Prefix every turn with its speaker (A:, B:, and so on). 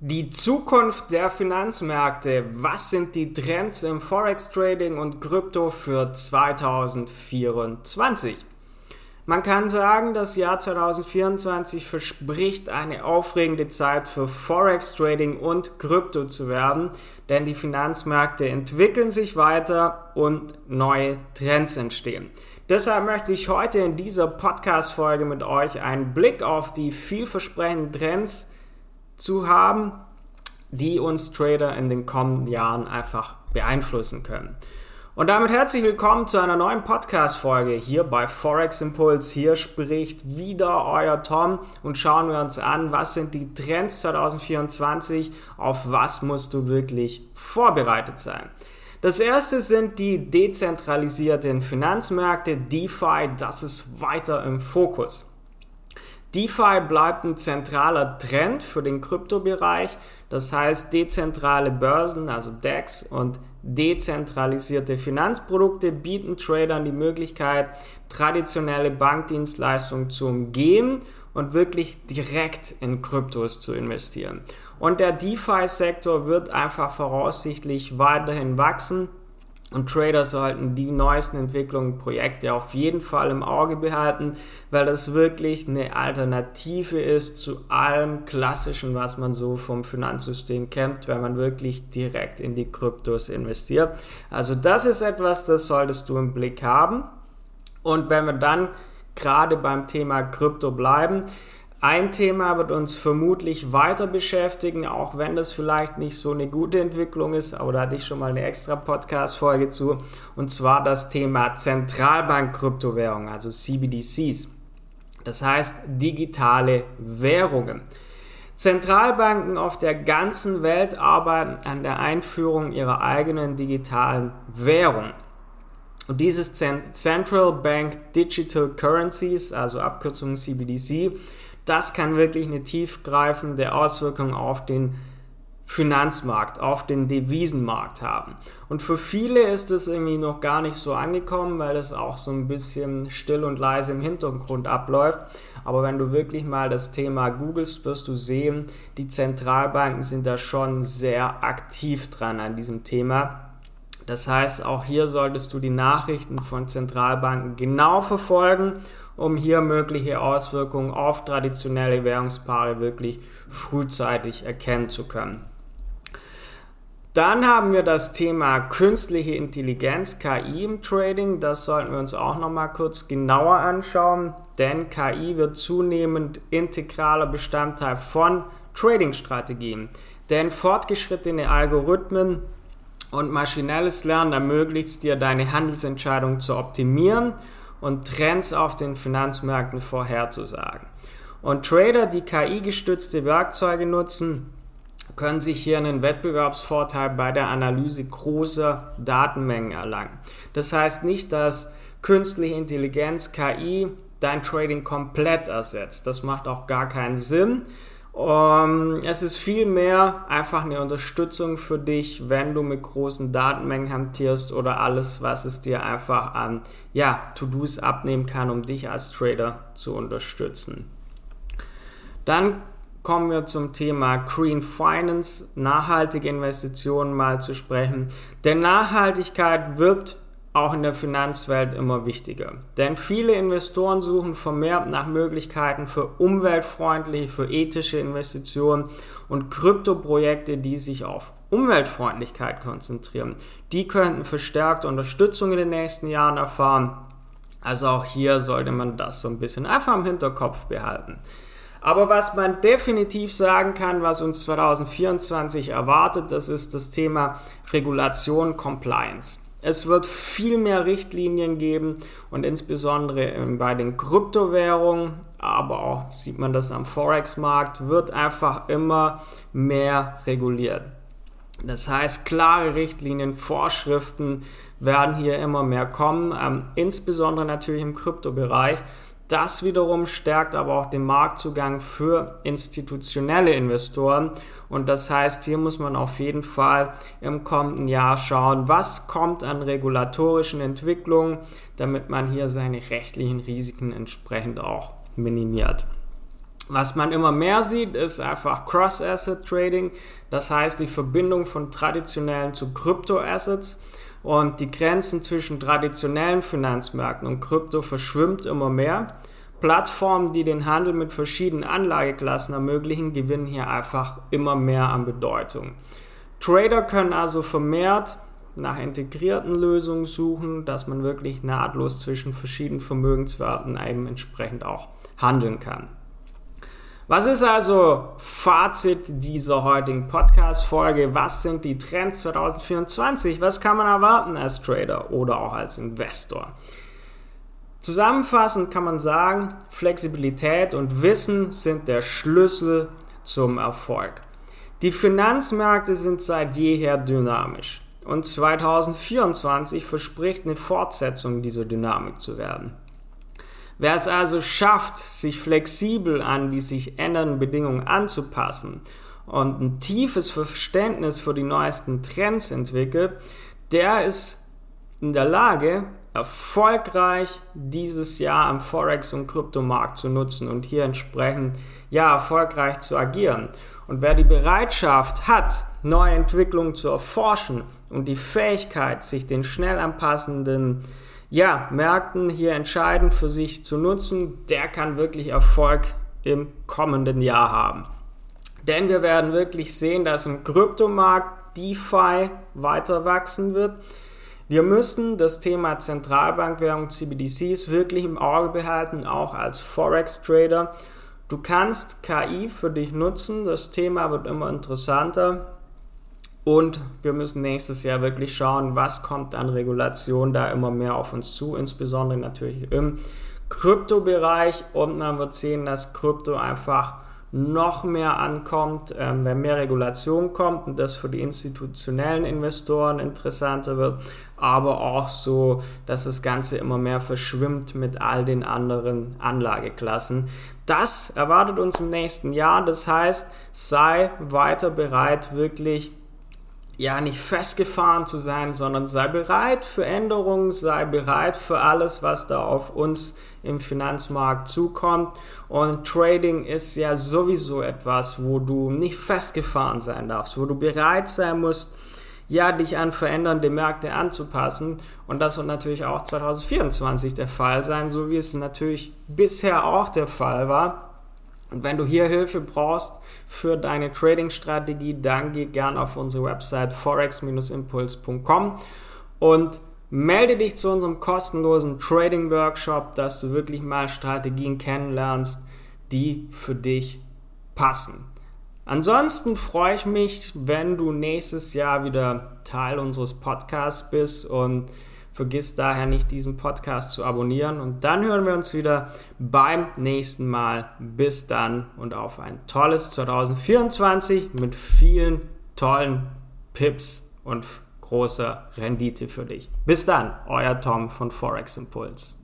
A: Die Zukunft der Finanzmärkte. Was sind die Trends im Forex Trading und Krypto für 2024? Man kann sagen, das Jahr 2024 verspricht eine aufregende Zeit für Forex Trading und Krypto zu werden, denn die Finanzmärkte entwickeln sich weiter und neue Trends entstehen. Deshalb möchte ich heute in dieser Podcast-Folge mit euch einen Blick auf die vielversprechenden Trends zu haben, die uns Trader in den kommenden Jahren einfach beeinflussen können. Und damit herzlich willkommen zu einer neuen Podcast-Folge hier bei Forex Impulse. Hier spricht wieder euer Tom und schauen wir uns an, was sind die Trends 2024, auf was musst du wirklich vorbereitet sein. Das erste sind die dezentralisierten Finanzmärkte, DeFi, das ist weiter im Fokus. DeFi bleibt ein zentraler Trend für den Kryptobereich. Das heißt, dezentrale Börsen, also DEX und dezentralisierte Finanzprodukte bieten Tradern die Möglichkeit, traditionelle Bankdienstleistungen zu umgehen und wirklich direkt in Kryptos zu investieren. Und der DeFi-Sektor wird einfach voraussichtlich weiterhin wachsen und Trader sollten die neuesten Entwicklungen, Projekte auf jeden Fall im Auge behalten, weil das wirklich eine Alternative ist zu allem Klassischen, was man so vom Finanzsystem kennt, wenn man wirklich direkt in die Kryptos investiert. Also das ist etwas, das solltest du im Blick haben. Und wenn wir dann gerade beim Thema Krypto bleiben, ein Thema wird uns vermutlich weiter beschäftigen, auch wenn das vielleicht nicht so eine gute Entwicklung ist, aber da hatte ich schon mal eine extra Podcast-Folge zu, und zwar das Thema Zentralbank-Kryptowährung, also CBDCs. Das heißt digitale Währungen. Zentralbanken auf der ganzen Welt arbeiten an der Einführung ihrer eigenen digitalen Währung. Und dieses Central Bank Digital Currencies, also Abkürzung CBDC, das kann wirklich eine tiefgreifende Auswirkung auf den Finanzmarkt, auf den Devisenmarkt haben. Und für viele ist es irgendwie noch gar nicht so angekommen, weil das auch so ein bisschen still und leise im Hintergrund abläuft. Aber wenn du wirklich mal das Thema googelst, wirst du sehen, die Zentralbanken sind da schon sehr aktiv dran an diesem Thema. Das heißt, auch hier solltest du die Nachrichten von Zentralbanken genau verfolgen um hier mögliche Auswirkungen auf traditionelle Währungspaare wirklich frühzeitig erkennen zu können. Dann haben wir das Thema künstliche Intelligenz, KI im Trading. Das sollten wir uns auch noch mal kurz genauer anschauen, denn KI wird zunehmend integraler Bestandteil von Trading-Strategien. Denn fortgeschrittene Algorithmen und maschinelles Lernen ermöglicht es dir, deine Handelsentscheidungen zu optimieren und Trends auf den Finanzmärkten vorherzusagen. Und Trader, die KI-gestützte Werkzeuge nutzen, können sich hier einen Wettbewerbsvorteil bei der Analyse großer Datenmengen erlangen. Das heißt nicht, dass künstliche Intelligenz, KI, dein Trading komplett ersetzt. Das macht auch gar keinen Sinn, um, es ist vielmehr einfach eine Unterstützung für dich, wenn du mit großen Datenmengen hantierst oder alles, was es dir einfach an ja, To-Dos abnehmen kann, um dich als Trader zu unterstützen. Dann kommen wir zum Thema Green Finance, nachhaltige Investitionen mal zu sprechen. Denn Nachhaltigkeit wird auch in der Finanzwelt immer wichtiger. Denn viele Investoren suchen vermehrt nach Möglichkeiten für umweltfreundliche, für ethische Investitionen und Kryptoprojekte, die sich auf Umweltfreundlichkeit konzentrieren. Die könnten verstärkte Unterstützung in den nächsten Jahren erfahren. Also auch hier sollte man das so ein bisschen einfach im Hinterkopf behalten. Aber was man definitiv sagen kann, was uns 2024 erwartet, das ist das Thema Regulation Compliance. Es wird viel mehr Richtlinien geben und insbesondere bei den Kryptowährungen, aber auch sieht man das am Forex-Markt, wird einfach immer mehr reguliert. Das heißt, klare Richtlinien, Vorschriften werden hier immer mehr kommen, ähm, insbesondere natürlich im Kryptobereich. Das wiederum stärkt aber auch den Marktzugang für institutionelle Investoren. Und das heißt, hier muss man auf jeden Fall im kommenden Jahr schauen, was kommt an regulatorischen Entwicklungen, damit man hier seine rechtlichen Risiken entsprechend auch minimiert. Was man immer mehr sieht, ist einfach Cross-Asset-Trading, das heißt die Verbindung von traditionellen zu Krypto-Assets und die Grenzen zwischen traditionellen Finanzmärkten und Krypto verschwimmt immer mehr. Plattformen, die den Handel mit verschiedenen Anlageklassen ermöglichen, gewinnen hier einfach immer mehr an Bedeutung. Trader können also vermehrt nach integrierten Lösungen suchen, dass man wirklich nahtlos zwischen verschiedenen Vermögenswerten eben entsprechend auch handeln kann. Was ist also Fazit dieser heutigen Podcast-Folge? Was sind die Trends 2024? Was kann man erwarten als Trader oder auch als Investor? Zusammenfassend kann man sagen, Flexibilität und Wissen sind der Schlüssel zum Erfolg. Die Finanzmärkte sind seit jeher dynamisch und 2024 verspricht eine Fortsetzung dieser Dynamik zu werden. Wer es also schafft, sich flexibel an die sich ändernden Bedingungen anzupassen und ein tiefes Verständnis für die neuesten Trends entwickelt, der ist in der Lage, erfolgreich dieses Jahr am Forex- und Kryptomarkt zu nutzen und hier entsprechend ja erfolgreich zu agieren. Und wer die Bereitschaft hat, neue Entwicklungen zu erforschen und die Fähigkeit, sich den schnell anpassenden ja, Märkten hier entscheidend für sich zu nutzen, der kann wirklich Erfolg im kommenden Jahr haben. Denn wir werden wirklich sehen, dass im Kryptomarkt DeFi weiter wachsen wird. Wir müssen das Thema Zentralbankwährung CBDCs wirklich im Auge behalten, auch als Forex-Trader. Du kannst KI für dich nutzen, das Thema wird immer interessanter. Und wir müssen nächstes Jahr wirklich schauen, was kommt an Regulation da immer mehr auf uns zu, insbesondere natürlich im Kryptobereich. Und man wird sehen, dass Krypto einfach noch mehr ankommt, ähm, wenn mehr Regulation kommt und das für die institutionellen Investoren interessanter wird, aber auch so, dass das Ganze immer mehr verschwimmt mit all den anderen Anlageklassen. Das erwartet uns im nächsten Jahr. Das heißt, sei weiter bereit, wirklich ja nicht festgefahren zu sein, sondern sei bereit für Änderungen, sei bereit für alles, was da auf uns im Finanzmarkt zukommt. Und Trading ist ja sowieso etwas, wo du nicht festgefahren sein darfst, wo du bereit sein musst, ja, dich an verändernde Märkte anzupassen. Und das wird natürlich auch 2024 der Fall sein, so wie es natürlich bisher auch der Fall war. Und wenn du hier Hilfe brauchst für deine Trading-Strategie, dann geh gerne auf unsere Website forex-impuls.com und melde dich zu unserem kostenlosen Trading-Workshop, dass du wirklich mal Strategien kennenlernst, die für dich passen. Ansonsten freue ich mich, wenn du nächstes Jahr wieder Teil unseres Podcasts bist und Vergiss daher nicht, diesen Podcast zu abonnieren. Und dann hören wir uns wieder beim nächsten Mal. Bis dann und auf ein tolles 2024 mit vielen tollen Pips und großer Rendite für dich. Bis dann, euer Tom von Forex Impulse.